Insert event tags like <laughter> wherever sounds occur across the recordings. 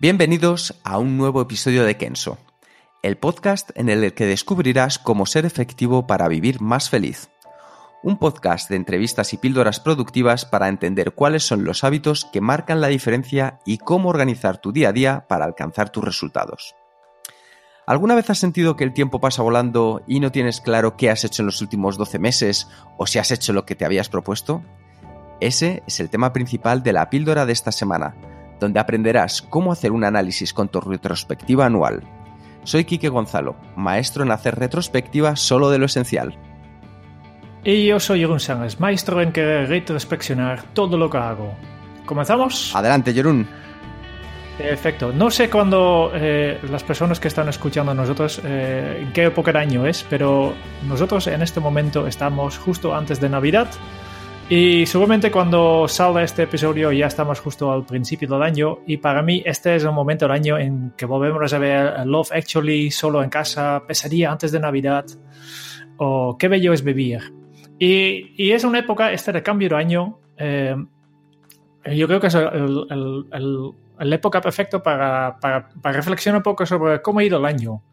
Bienvenidos a un nuevo episodio de Kenso, el podcast en el que descubrirás cómo ser efectivo para vivir más feliz. Un podcast de entrevistas y píldoras productivas para entender cuáles son los hábitos que marcan la diferencia y cómo organizar tu día a día para alcanzar tus resultados. ¿Alguna vez has sentido que el tiempo pasa volando y no tienes claro qué has hecho en los últimos 12 meses o si has hecho lo que te habías propuesto? Ese es el tema principal de la píldora de esta semana, donde aprenderás cómo hacer un análisis con tu retrospectiva anual. Soy Quique Gonzalo, maestro en hacer retrospectiva solo de lo esencial. Y yo soy Jeroen Sánchez, maestro en querer retrospeccionar todo lo que hago. ¿Comenzamos? Adelante, Jerún. Perfecto. No sé cuándo eh, las personas que están escuchando a nosotros, eh, en qué época de año es, pero nosotros en este momento estamos justo antes de Navidad. Y seguramente cuando salga este episodio ya estamos justo al principio del año y para mí este es el momento del año en que volvemos a ver Love Actually, Solo en casa, Pesadilla antes de Navidad o Qué bello es vivir. Y, y es una época, este de cambio de año, eh, yo creo que es el, el, el, la época perfecta para, para, para, reflexionar un poco sobre cómo ha ido el año.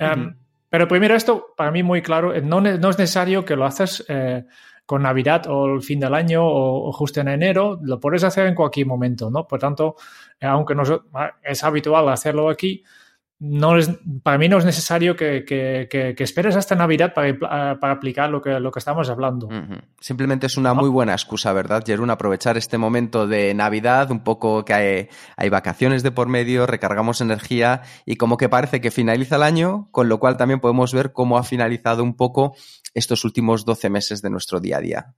Um, uh -huh. Pero primero esto, para mí muy claro, no, no es necesario que lo haces... Eh, con Navidad o el fin del año o, justo en enero, lo puedes hacer en cualquier momento, ¿no? Por tanto, eh, aunque no es habitual hacerlo aquí, no es, para mí no es necesario que, que, que, que esperes hasta Navidad para, para, aplicar lo que, lo que estamos hablando. Uh -huh. Simplemente es una muy buena excusa, ¿verdad, Jerún? Aprovechar este momento de Navidad, un poco que hay, hay, vacaciones de por medio, recargamos energía y como que parece que finaliza el año, con lo cual también podemos ver cómo ha finalizado un poco estos últimos 12 meses de nuestro día a día.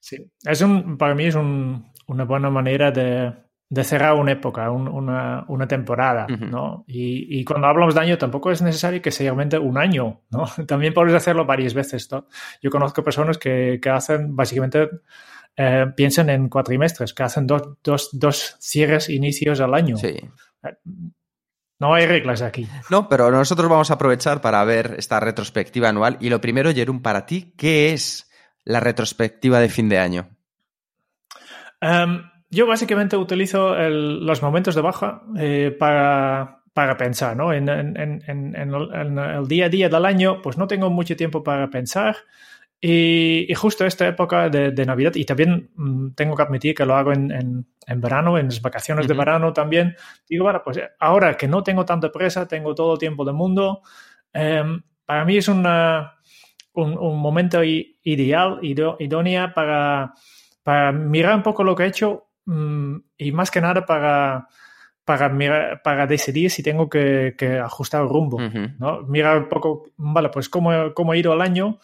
Sí, es un, para mí es un, una buena manera de, de cerrar una época, un, una, una, temporada, uh -huh. ¿no? Y, y, cuando hablamos de año tampoco es necesario que sea realmente un año, ¿no? <laughs> También puedes hacerlo varias veces, ¿no? Yo conozco personas que, que hacen básicamente, eh, piensan en cuatrimestres, que hacen dos, dos, dos cierres, inicios al año. Sí. No hay reglas aquí. No, pero nosotros vamos a aprovechar para ver esta retrospectiva anual. Y lo primero, Jerón, para ti, ¿qué es la retrospectiva de fin de año? Um, yo básicamente utilizo el, los momentos de baja eh, para, para, pensar, ¿no? En, en, en, en, el día a día del año, pues no tengo mucho tiempo para pensar. Y, y justo esta época de, de, Navidad, y también mmm, tengo que admitir que lo hago en, verano, en las vacaciones uh -huh. de verano también, digo, bueno, pues ahora que no tengo tanta presa, tengo todo el tiempo del mundo, eh, para mí es una, un, un, momento ideal, idónea para, para mirar un poco lo que he hecho y más que nada para, para, mirar, para decidir si tengo que, que ajustar el rumbo. Uh -huh. ¿no? Mirar un poco, vale, pues cómo, cómo ha ido el año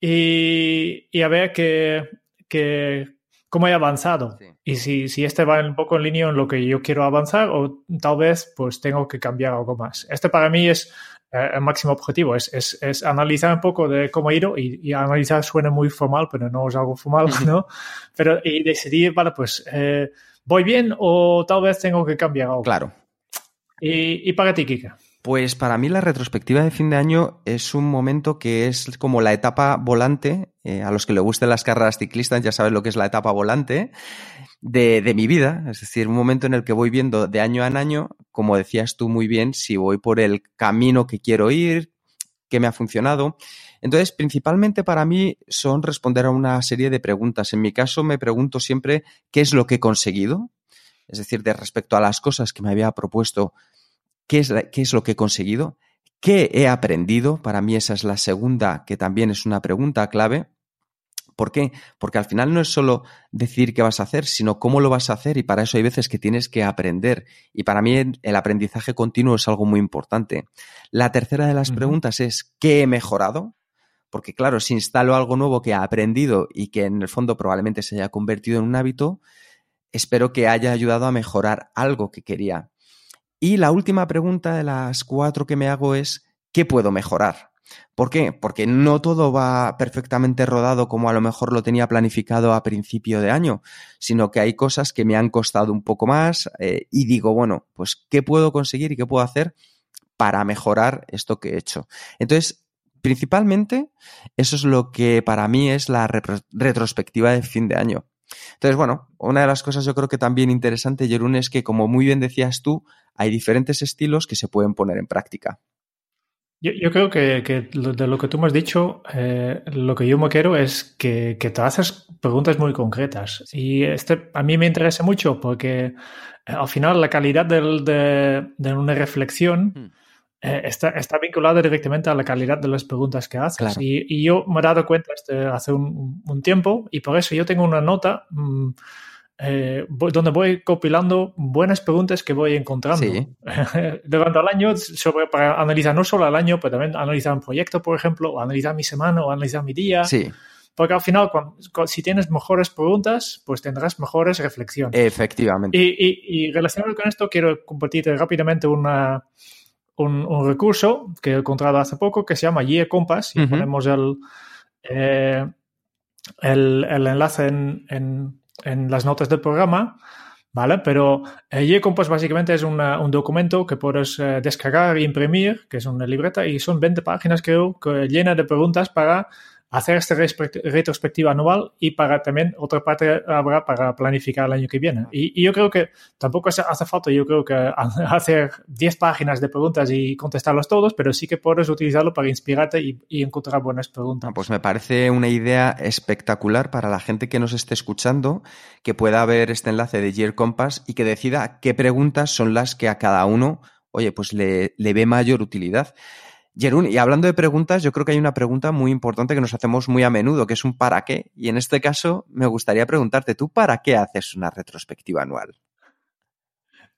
y, y a ver que, que, cómo he avanzado. Sí. Y si, si este va un poco en línea en lo que yo quiero avanzar o tal vez pues tengo que cambiar algo más. Este para mí es eh, el máximo objetivo, es, es, es, analizar un poco de cómo ido y, y, analizar suena muy formal, pero no es algo formal, ¿no? pero y decidir, vale, pues eh, voy bien o tal vez tengo que cambiar algo. Claro. ¿Y, y para ti, Kika? Pues para mí la retrospectiva de fin de año es un momento que es como la etapa volante. Eh, a los que le gusten las carreras ciclistas ya saben lo que es la etapa volante de, de, mi vida. Es decir, un momento en el que voy viendo de año en año, como decías tú muy bien, si voy por el camino que quiero ir, qué me ha funcionado. Entonces, principalmente para mí son responder a una serie de preguntas. En mi caso, me pregunto siempre qué es lo que he conseguido. Es decir, de respecto a las cosas que me había propuesto, ¿Qué es, ¿Qué es, lo que he conseguido? ¿Qué he aprendido? Para mí esa es la segunda, que también es una pregunta clave. ¿Por qué? Porque al final no es solo decir qué vas a hacer, sino cómo lo vas a hacer y para eso hay veces que tienes que aprender. Y para mí el aprendizaje continuo es algo muy importante. La tercera de las uh -huh. preguntas es ¿qué he mejorado? Porque claro, si instalo algo nuevo que he aprendido y que en el fondo probablemente se haya convertido en un hábito, espero que haya ayudado a mejorar algo que quería. Y la última pregunta de las cuatro que me hago es, ¿qué puedo mejorar? ¿Por qué? Porque no todo va perfectamente rodado como a lo mejor lo tenía planificado a principio de año, sino que hay cosas que me han costado un poco más eh, y digo, bueno, pues ¿qué puedo conseguir y qué puedo hacer para mejorar esto que he hecho? Entonces, principalmente, eso es lo que para mí es la retrospectiva de fin de año. Entonces, bueno, una de las cosas yo creo que también interesante, Jerún, es que como muy bien decías tú, hay diferentes estilos que se pueden poner en práctica. Yo, creo que, de lo que tú me has dicho, eh, lo que yo me quiero es que, te haces preguntas muy concretas. Y este a mí me interesa mucho porque eh, al final la calidad de, una reflexión hmm. Eh, está, está, vinculada directamente a la calidad de las preguntas que haces. Y, yo me he dado cuenta este, hace un, tiempo y por eso yo tengo una nota. Mm, eh, donde voy compilando buenas preguntas que voy encontrando <laughs> durante el año sobre, para analizar no solo el año, pero también analizar un proyecto, por ejemplo, o analizar mi semana o analizar mi día. Sí. Porque al final, si tienes mejores preguntas, pues tendrás mejores reflexiones. Efectivamente. Y, relacionado con esto, quiero compartirte rápidamente una, un, recurso que he encontrado hace poco que se llama Year Compass. Y ponemos el, eh, el, el, enlace en en las notas del programa, ¿vale? Pero eh, Compass básicamente es un documento que puedes eh, descargar e imprimir, que es una libreta, y son 20 páginas, creo, que llena de preguntas para hacer esta retrospectiva anual y para también otra parte habrá para planificar el año que viene. Y, yo creo que tampoco hace, falta, yo creo que <laughs> hacer 10 páginas de preguntas y contestarlas todos, pero sí que puedes utilizarlo para inspirarte y, encontrar buenas preguntas. Pues me parece una idea espectacular para la gente que nos esté escuchando, que pueda ver este enlace de Year Compass y que decida qué preguntas son las que a cada uno, oye, pues le ve mayor utilidad. Jerún, y hablando de preguntas, yo creo que hay una pregunta muy importante que nos hacemos muy a menudo, que es un ¿para qué? Y en este caso me gustaría preguntarte, ¿tú para qué haces una retrospectiva anual?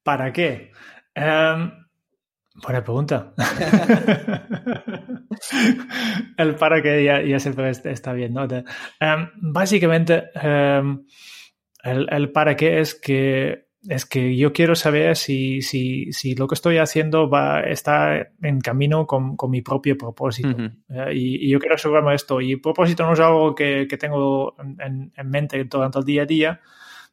¿Para qué? Em, buena pregunta. <laughs> el para qué ya, siempre está bien, ¿no? Em, básicamente, em, el, el para qué es que es que yo quiero saber si, si, si lo que estoy haciendo va, está en camino con, con mi propio propósito. Eh, y, yo quiero asegurarme esto. Y propósito no es algo que, que tengo en, en, mente durante el día a día,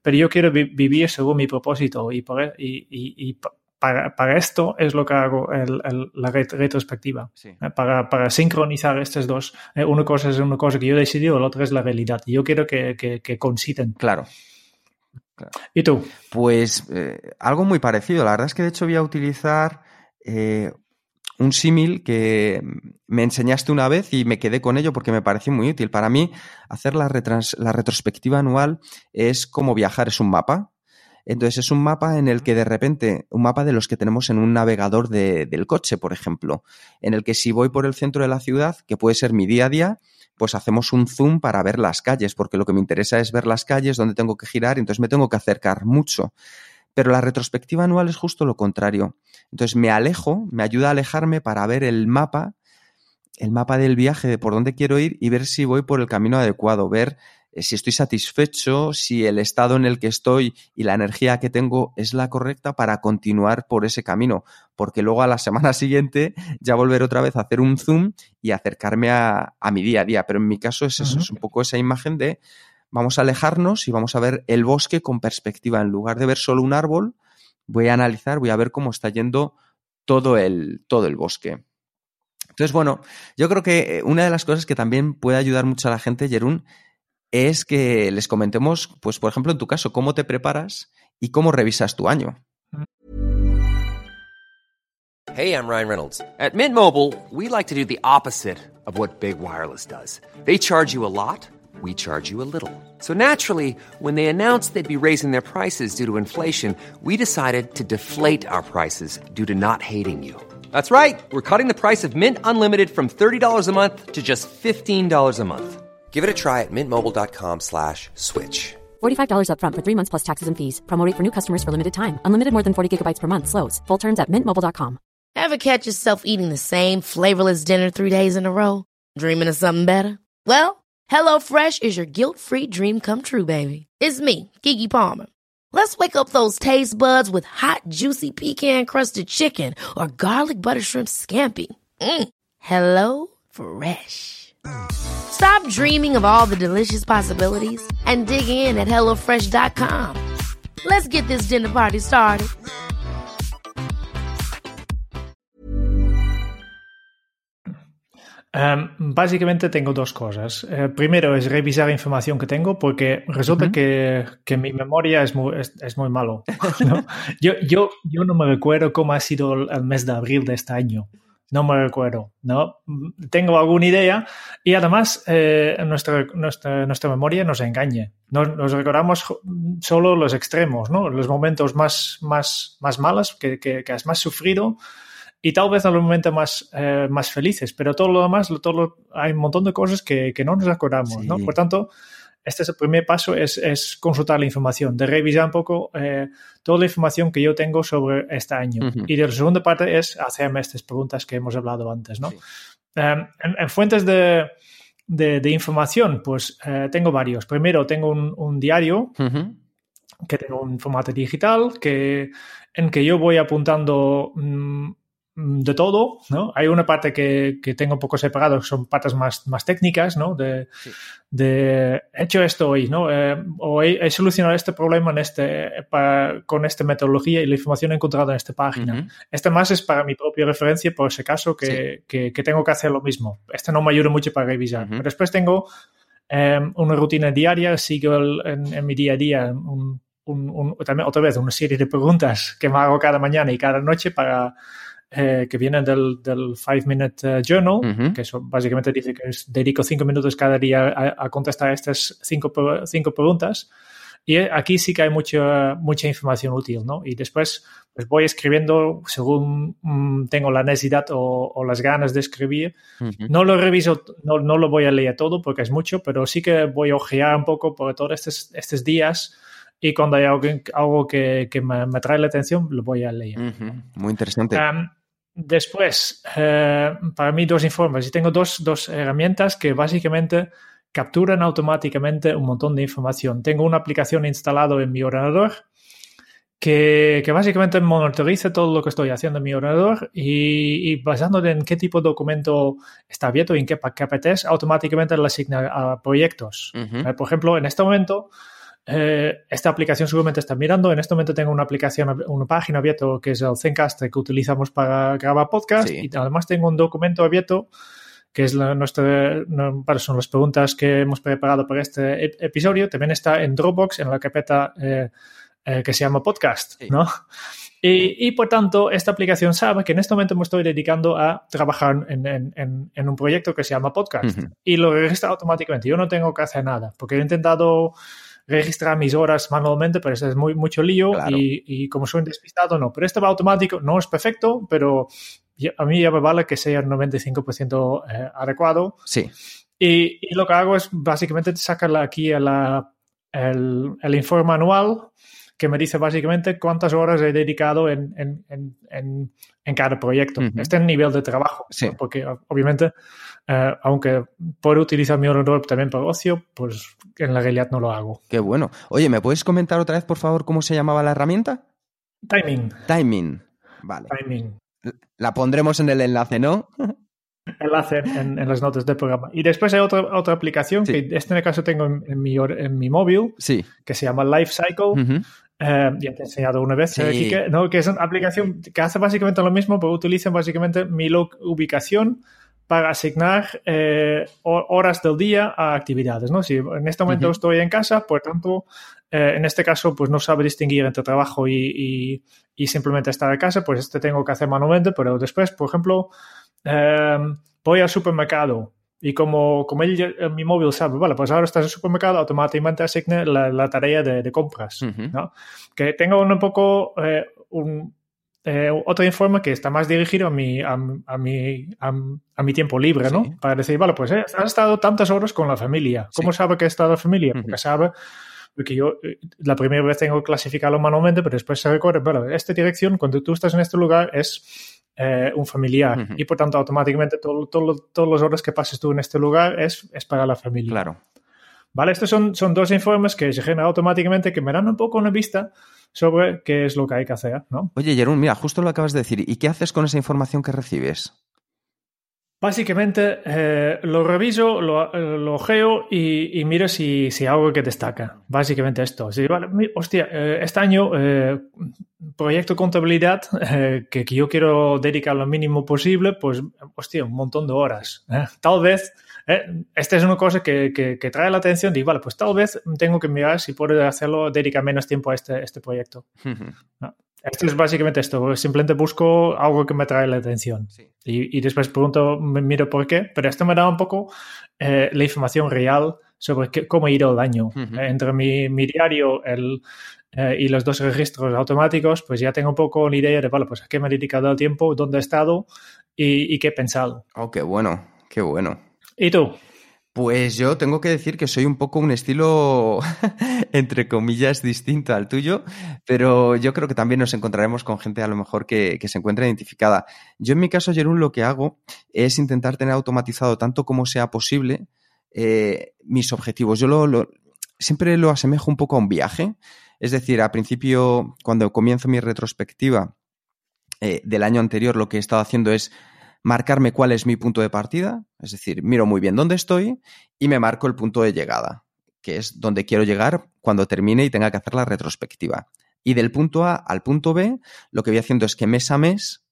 pero yo quiero vivir según mi propósito. Y, por, y, y, para, para, esto es lo que hago el, la retrospectiva. Eh, para, para, sincronizar estas dos. Eh, una cosa es una cosa que yo he decidido, la otra es la realidad. Y yo quiero que, que, que. Claro. ¿Y tú? Pues eh, algo muy parecido. La verdad es que de hecho voy a utilizar eh, un símil que me enseñaste una vez y me quedé con ello porque me pareció muy útil. Para mí, hacer la, la retrospectiva anual es como viajar, es un mapa. Entonces es un mapa en el que de repente, un mapa de los que tenemos en un navegador de, del coche, por ejemplo, en el que si voy por el centro de la ciudad, que puede ser mi día a día, pues hacemos un zoom para ver las calles, porque lo que me interesa es ver las calles, donde tengo que girar, entonces me tengo que acercar mucho. Pero la retrospectiva anual es justo lo contrario. Entonces me alejo, me ayuda a alejarme para ver el mapa, el mapa del viaje de por dónde quiero ir y ver si voy por el camino adecuado, ver si estoy satisfecho, si el estado en el que estoy y la energía que tengo es la correcta para continuar por ese camino, porque luego a la <laughs> semana siguiente ya volveré otra vez a hacer un zoom y acercarme a, mi día a día. Pero en mi caso es eso, es un poco esa imagen de vamos a alejarnos y vamos a ver el bosque con perspectiva. En lugar de ver solo un árbol, voy a analizar, voy a ver cómo está yendo todo el, todo el bosque. Entonces, bueno, yo creo que eh, una de las cosas que también puede ayudar mucho a la gente, Jerún, es que les comentemos, pues por ejemplo, en tu caso, cómo te preparas y cómo revisas tu año. Hey, I'm Ryan Reynolds. At Mint Mobile, we like to do the opposite of what Big Wireless does. They charge you a lot, we charge you a little. So naturally, when they announced they'd be raising their prices due to inflation, we decided to deflate our prices due to not hating you. That's right. We're cutting the price of Mint Unlimited from $30 a month to just $15 a month. Give it a try at mintmobile.com slash switch. $45 upfront for three months plus taxes and fees. Promote for new customers for limited time. Unlimited more than 40 gigabytes per month. Slows. Full terms at mintmobile.com. Ever catch yourself eating the same flavorless dinner three days in a row? Dreaming of something better? Well, HelloFresh is your guilt-free dream come true, baby. It's me, Kiki Palmer. Let's wake up those taste buds with hot, juicy pecan crusted chicken or garlic butter shrimp scampi. Mm. Hello Fresh. Stop dreaming of all the delicious possibilities and dig in at HelloFresh.com. Let's get this dinner party started. Um, básicamente tengo dos cosas. Eh, primero es revisar información que tengo porque resulta uh -huh. que, que, mi memoria es muy, es, es muy malo. <laughs> ¿no? yo, yo, yo no me recuerdo cómo ha sido el mes de abril de este año. No me recuerdo, ¿no? Tengo alguna idea y además eh, nuestra, nuestra, nuestra, memoria nos engaña. Nos, nos, recordamos solo los extremos, ¿no? Los momentos más, más, más malos que, que, que has más sufrido y tal vez en los momentos más, eh, más felices, pero todo lo demás, todo lo, hay un montón de cosas que, que no nos acordamos, sí. ¿no? Por tanto, este es el primer paso, es, es consultar la información, de revisar un poco eh, toda la información que yo tengo sobre este año. Uh -huh. Y la segunda parte es hacerme estas preguntas que hemos hablado antes, ¿no? Sí. Um, en, en, fuentes de, de, de información, pues uh, tengo varios. Primero, tengo un, un diario uh -huh. que tengo un formato digital que, en que yo voy apuntando... Um, de todo, ¿no? Hay una parte que, que tengo un poco separado, son partes más, más técnicas, ¿no? De, sí. de he hecho esto hoy, ¿no? Eh, o he, he, solucionado este problema en este, para, con esta metodología y la información encontrada en esta página. Uh -huh. Este más es para mi propia referencia, por ese caso, que, sí. que, que, tengo que hacer lo mismo. Este no me ayuda mucho para revisar. Uh -huh. Pero después tengo eh, una rutina diaria, sigo el, en, en, mi día a día un, un, un, también otra vez una serie de preguntas que me hago cada mañana y cada noche para eh, que vienen del, del Five Minute uh, Journal, uh -huh. que eso básicamente dice que es, dedico cinco minutos cada día a, a contestar estas cinco, cinco, preguntas. Y aquí sí que hay mucha, mucha información útil, ¿no? Y después pues voy escribiendo según mm, tengo la necesidad o, o, las ganas de escribir. Uh -huh. No lo reviso, no, no, lo voy a leer todo porque es mucho, pero sí que voy a ojear un poco por todos estos, estos días y cuando hay algo, algo que, que me, me, trae la atención, lo voy a leer. Uh -huh. Muy interesante. Um, después, eh, para mí, dos informes. Y tengo dos, dos herramientas que básicamente capturan automáticamente un montón de información. Tengo una aplicación instalada en mi ordenador que, que, básicamente monitoriza todo lo que estoy haciendo en mi ordenador y, y basándose en qué tipo de documento está abierto y en qué paquetes, automáticamente le asigna a proyectos. Uh -huh. eh, por ejemplo, en este momento eh, esta aplicación seguramente está mirando. En este momento tengo una aplicación, una página abierta que es el Zencast que utilizamos para grabar podcast sí. y además tengo un documento abierto que es la, nuestra, son las preguntas que hemos preparado para este episodio. También está en Dropbox, en la carpeta eh, eh, que se llama podcast, sí. ¿no? Y, y, por tanto, esta aplicación sabe que en este momento me estoy dedicando a trabajar en, en, en un proyecto que se llama podcast uh -huh. y lo registra automáticamente. Yo no tengo que hacer nada porque he intentado registrar mis horas manualmente, pero eso es muy, mucho lío claro. y, y, como soy despistado, no. Pero este va automático, no es perfecto, pero a mí ya me vale que sea el 95% eh, adecuado. Sí. Y, y, lo que hago es básicamente sacar aquí la, el, el, informe anual que me dice básicamente cuántas horas he dedicado en, en, en, en cada proyecto. Uh -huh. Este es el nivel de trabajo, sí. ¿no? porque obviamente Uh, aunque puedo utilizar mi ordenador también para ocio, pues en la realidad no lo hago. Qué bueno. Oye, ¿me puedes comentar otra vez, por favor, cómo se llamaba la herramienta? Timing. Timing. Vale. Timing. La pondremos en el enlace, ¿no? <laughs> enlace en, en, las notas del programa. Y después hay otra, otra aplicación sí. que este en el caso tengo en, en, mi, en mi móvil, sí. que se llama Life Cycle. Uh -huh. Uh, ya te he enseñado una vez, sí. aquí que, ¿no? que es una aplicación que hace básicamente lo mismo, pero utiliza básicamente mi ubicación para asignar eh, horas del día a actividades. ¿no? Si en este momento uh -huh. estoy en casa, por tanto, eh, en este caso, pues no sabe distinguir entre trabajo y, y, y, simplemente estar en casa, pues este tengo que hacer manualmente, pero después, por ejemplo, eh, voy al supermercado y como, como él, mi móvil sabe, vale, pues ahora estás en el supermercado, automáticamente asigne la, la tarea de, de compras. Uh -huh. ¿no? Que tengo un poco eh, un, eh, otro informe que está más dirigido a mi, a, a mi, a, a, mi tiempo libre, ¿no? Sí. Para decir, vale, pues eh, has estado tantas horas con la familia. ¿Cómo sí. sabe que he estado la familia? Porque uh -huh. sabe porque yo eh, la primera vez tengo que clasificarlo manualmente, pero después se recuerda, bueno, esta dirección, cuando tú estás en este lugar, es eh, un familiar. Uh -huh. Y por tanto, automáticamente, todo, todo, todas las horas que pases tú en este lugar es, es para la familia. Claro. ¿Vale? Estos son, son dos informes que se generan automáticamente que me dan un poco una vista sobre qué es lo que hay que hacer, ¿no? Oye, Jerón, mira, justo lo acabas de decir. ¿Y qué haces con esa información que recibes? Básicamente eh, lo reviso, lo, lo geo y, y miro si, si, algo que destaca. Básicamente esto. Si, vale, hostia, eh, este año, eh, proyecto contabilidad, <laughs> eh, que, que, yo quiero dedicar lo mínimo posible, pues, hostia, un montón de horas. ¿eh? Tal vez, eh, esta es una cosa que, que, que, trae la atención. Digo, vale, pues tal vez tengo que mirar si puedo hacerlo, dedicar menos tiempo a este, este proyecto. ¿no? Esto es básicamente esto. Simplemente busco algo que me trae la atención. Sí. Y, y, después pregunto, miro por qué. Pero esto me da un poco eh, la información real sobre qué, cómo ha ido el año. Uh -huh. Entre mi, mi diario el, eh, y los dos registros automáticos, pues ya tengo un poco la idea de, vale, pues a qué me he dedicado el tiempo, dónde he estado y, y qué he pensado. Oh, qué bueno, qué bueno. ¿Y tú? Pues yo tengo que decir que soy un poco un estilo, <laughs> entre comillas, distinto al tuyo, pero yo creo que también nos encontraremos con gente a lo mejor que, se encuentra identificada. Yo en mi caso, Jerún, lo que hago es intentar tener automatizado tanto como sea posible eh, mis objetivos. Yo lo, lo, siempre lo asemejo un poco a un viaje. Es decir, a principio, cuando comienzo mi retrospectiva eh, del año anterior, lo que he estado haciendo es marcarme cuál es mi punto de partida, es decir, miro muy bien dónde estoy y me marco el punto de llegada, que es donde quiero llegar cuando termine y tenga que hacer la retrospectiva. Y del punto A al punto B, lo que voy haciendo es que mes a mes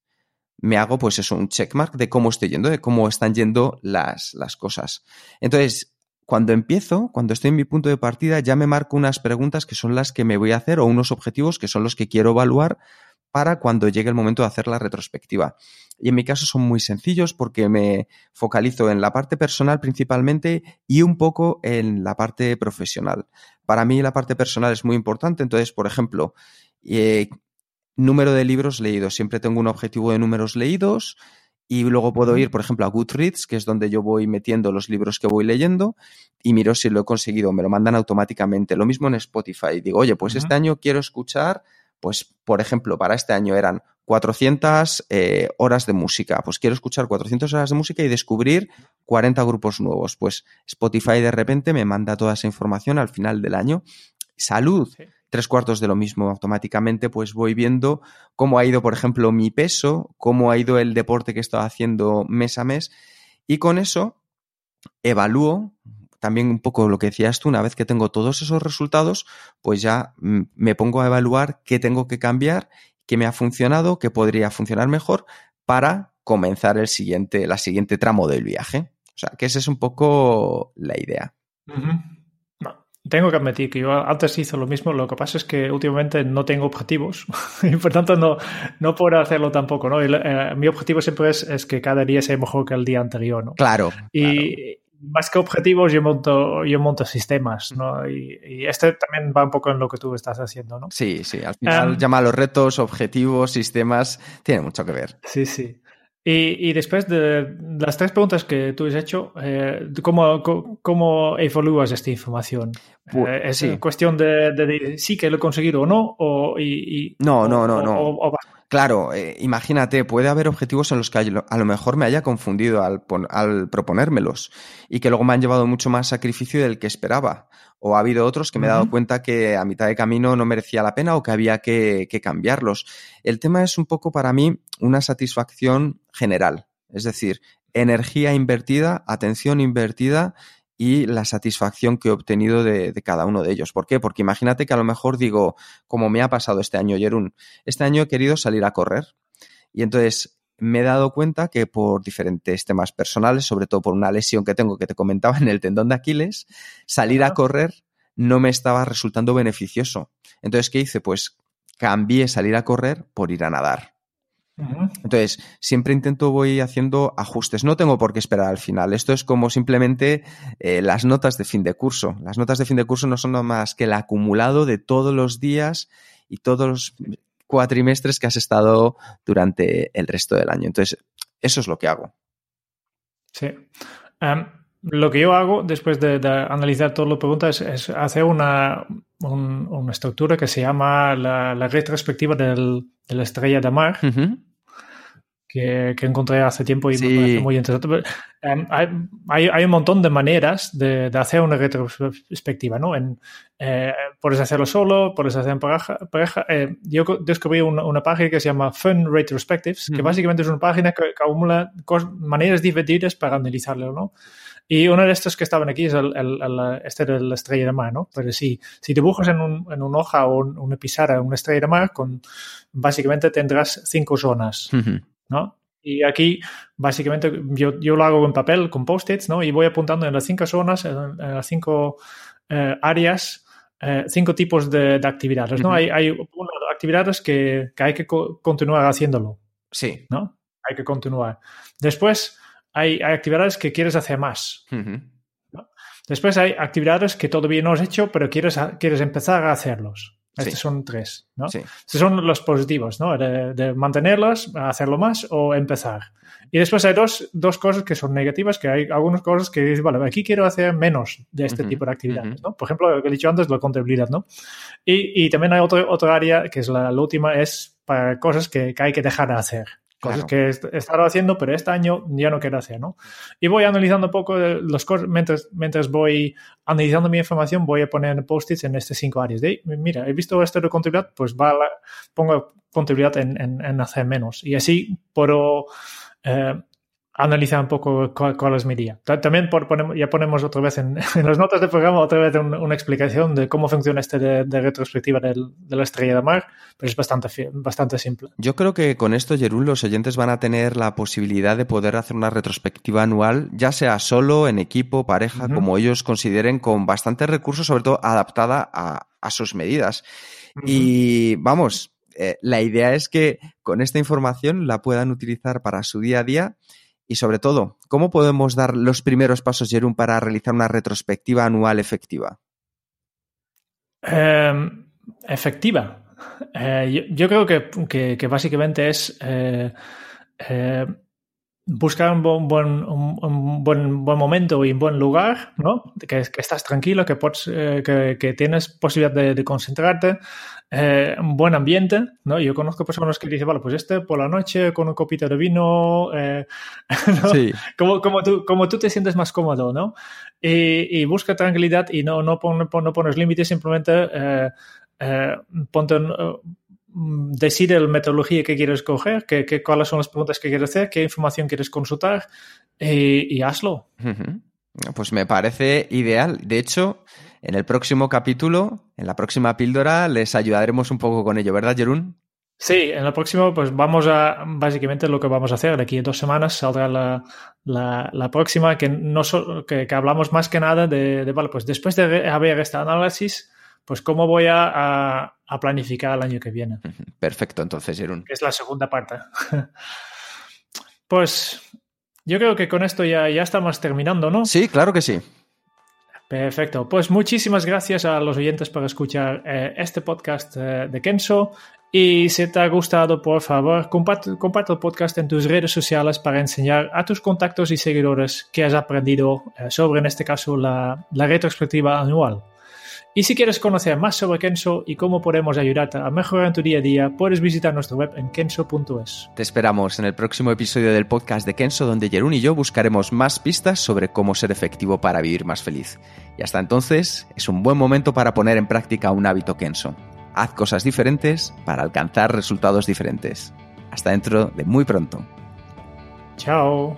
me hago, pues eso, un checkmark de cómo estoy yendo, de cómo están yendo las, las cosas. Entonces, cuando empiezo, cuando estoy en mi punto de partida, ya me marco unas preguntas que son las que me voy a hacer o unos objetivos que son los que quiero evaluar para cuando llegue el momento de hacer la retrospectiva. Y en mi caso son muy sencillos porque me focalizo en la parte personal principalmente y un poco en la parte profesional. Para mí la parte personal es muy importante, entonces, por ejemplo, eh, número de libros leídos. Siempre tengo un objetivo de números leídos y luego puedo ir, por ejemplo, a Goodreads, que es donde yo voy metiendo los libros que voy leyendo y miro si lo he conseguido. Me lo mandan automáticamente. Lo mismo en Spotify. Digo, oye, pues uh -huh. este año quiero escuchar pues, por ejemplo, para este año eran 400 eh, horas de música. Pues quiero escuchar 400 horas de música y descubrir 40 grupos nuevos. Pues Spotify de repente me manda toda esa información al final del año. Salud, sí. tres cuartos de lo mismo. Automáticamente pues voy viendo cómo ha ido, por ejemplo, mi peso, cómo ha ido el deporte que he estado haciendo mes a mes. Y con eso evalúo también un poco lo que decías tú, una vez que tengo todos esos resultados, pues ya me pongo a evaluar qué tengo que cambiar, qué me ha funcionado, qué podría funcionar mejor para comenzar el siguiente, la siguiente tramo del viaje. O sea, que esa es un poco la idea. Uh -huh. no, tengo que admitir que yo antes hice lo mismo, lo que pasa es que últimamente no tengo objetivos <laughs> y por tanto no, no puedo hacerlo tampoco, ¿no? Eh, mi objetivo siempre es, es, que cada día sea mejor que el día anterior, ¿no? Claro. Y, claro más que objetivos, yo monto, yo monto sistemas, ¿no? Y, y, este también va un poco en lo que tú estás haciendo, ¿no? Sí, sí, al final um, llama a los retos, objetivos, sistemas, tiene mucho que ver. Sí, sí. Y, y después de las tres preguntas que tú has hecho, eh, ¿cómo, ¿cómo, evalúas esta información? Pues, eh, ¿Es sí. cuestión de, de, de, sí que lo he conseguido o no? O, y, y, no, no, no, o, no. O, Claro, eh, imagínate, puede haber objetivos en los que a lo mejor me haya confundido al, al, proponérmelos y que luego me han llevado mucho más sacrificio del que esperaba. O ha habido otros que me he dado cuenta que a mitad de camino no merecía la pena o que había que, que cambiarlos. El tema es un poco para mí una satisfacción general, es decir, energía invertida, atención invertida y la satisfacción que he obtenido de, de, cada uno de ellos. ¿Por qué? Porque imagínate que a lo mejor digo, como me ha pasado este año, Jerún, este año he querido salir a correr y entonces me he dado cuenta que por diferentes temas personales, sobre todo por una lesión que tengo que te comentaba en el tendón de Aquiles, salir a correr no me estaba resultando beneficioso. Entonces, ¿qué hice? Pues cambié salir a correr por ir a nadar. Entonces, siempre intento voy haciendo ajustes. No tengo por qué esperar al final. Esto es como simplemente eh, las notas de fin de curso. Las notas de fin de curso no son nada más que el acumulado de todos los días y todos los cuatrimestres que has estado durante el resto del año. Entonces, eso es lo que hago. Sí. Um, lo que yo hago después de, de analizar todas las preguntas es, es hacer una, un, una, estructura que se llama la, la retrospectiva del, de la estrella de mar. Uh -huh. que, que encontré hace tiempo y Sí. me parece muy interesante. Em, hay, hay, un montón de maneras de, de hacer una retrospectiva, ¿no? En, eh, puedes hacerlo solo, puedes hacer en pareja. pareja. Eh, yo descubrí una, una página que se llama Fun Retrospectives, que básicamente es una página que, que acumula maneras divertidas para analizarlo, ¿no? Y uno de estos que estaban aquí es el, el- el- este de la estrella de mar, ¿no? Pero sí, si dibujas en, un, en una hoja o un- una pizarra una estrella de mar, con, básicamente tendrás cinco zonas. ¿no? Y aquí, básicamente, yo, yo lo hago en papel, con post-its, ¿no? Y voy apuntando en las cinco zonas, en, en las cinco eh, áreas, eh, cinco tipos de, de actividades, ¿no? Hay, actividades que, que hay que co- continuar haciéndolo, Sí. ¿no? Hay que continuar. Después, hay, hay actividades que quieres hacer más. Después hay actividades que todavía no has hecho, pero quieres, quieres empezar a hacerlos. Estos Sí. son tres, ¿no? Sí. Estos son los positivos, ¿no? De, de mantenerlos, hacerlo más o empezar. Y después hay dos, dos cosas que son negativas, que hay algunas cosas que dices, vale, aquí quiero hacer menos de este tipo de actividades. ¿no? Por ejemplo, lo que he dicho antes, la contabilidad, ¿no? Y, y también hay otro, otra área, que es la, la última, es para cosas que, que hay que dejar de hacer. Cosas Claro. que he estado haciendo, pero este año ya no quiero hacer, ¿no? Y voy analizando un poco las cosas, mientras, mientras voy analizando mi información, voy a poner post-its en estas cinco áreas. De, mira, he visto esto de contabilidad, pues va la- pongo contabilidad en, en, en hacer menos. Y así puedo eh, analizar un poco cuál, cuál es mi día. Ta- También por, ponemos, ya ponemos otra vez en, <laughs> en las notas del programa otra vez un- una explicación de cómo funciona este de, de retrospectiva del- de la estrella de mar, pero es bastante, bastante simple. Yo creo que con esto, Jerún, los oyentes van a tener la posibilidad de poder hacer una retrospectiva anual, ya sea solo, en equipo, pareja, como ellos consideren, con bastantes recursos, sobre todo adaptada a, a sus medidas. Y vamos, eh, la idea es que con esta información la puedan utilizar para su día a día y sobre todo, ¿cómo podemos dar los primeros pasos, Jerún, para realizar una retrospectiva anual efectiva? Eh, efectiva. Eh, yo, creo que, que- que básicamente es eh, eh, buscar un buen, un, un buen, buen momento y un buen lugar, ¿no? Que, que estás tranquilo, que, pots, eh, que, que tienes posibilidad de, de concentrarte, eh, un buen ambiente, ¿no? Yo conozco personas que dicen, vale, pues este por la noche con un copito de vino, eh, <laughs> ¿no? Sí, como, como, tú, como tú te sientes más cómodo, ¿no? Y, y busca tranquilidad y no, no, pon- pon- no pones límites, simplemente eh, eh, ponte, en, decide la metodología que quieres coger, que, que- cuáles son las preguntas que quieres hacer, qué información quieres consultar y, y hazlo. Pues me parece ideal. De hecho, en el próximo capítulo, en la próxima píldora, les ayudaremos un poco con ello, ¿verdad, Jerún? Sí, en el próximo, pues vamos a, básicamente lo que vamos a hacer, de aquí a dos semanas saldrá la, la, la próxima, que, no so- que, que hablamos más que nada de, de, vale, pues después de haber este análisis, pues cómo voy a, a, a planificar el año que viene. Perfecto, entonces, Jerún. que es la segunda parte. <laughs> pues yo creo que con esto ya, ya estamos terminando, ¿no? Sí, claro que sí. Perfecto. Pues muchísimas gracias a los oyentes por escuchar eh, este podcast eh, de Kenso. Y si te ha gustado, por favor, comparte, comparte el podcast en tus redes sociales para enseñar a tus contactos y seguidores que has aprendido eh, sobre, en este caso, la, la retrospectiva anual. Y si quieres conocer más sobre Kenso y cómo podemos ayudarte a mejorar en tu día a día, puedes visitar nuestra web en kenso.es. Te esperamos en el próximo episodio del podcast de Kenso, donde Jerún y yo buscaremos más pistas sobre cómo ser efectivo para vivir más feliz. Y hasta entonces, es un buen momento para poner en práctica un hábito Kenso. Haz cosas diferentes para alcanzar resultados diferentes. Hasta dentro de muy pronto. Chao.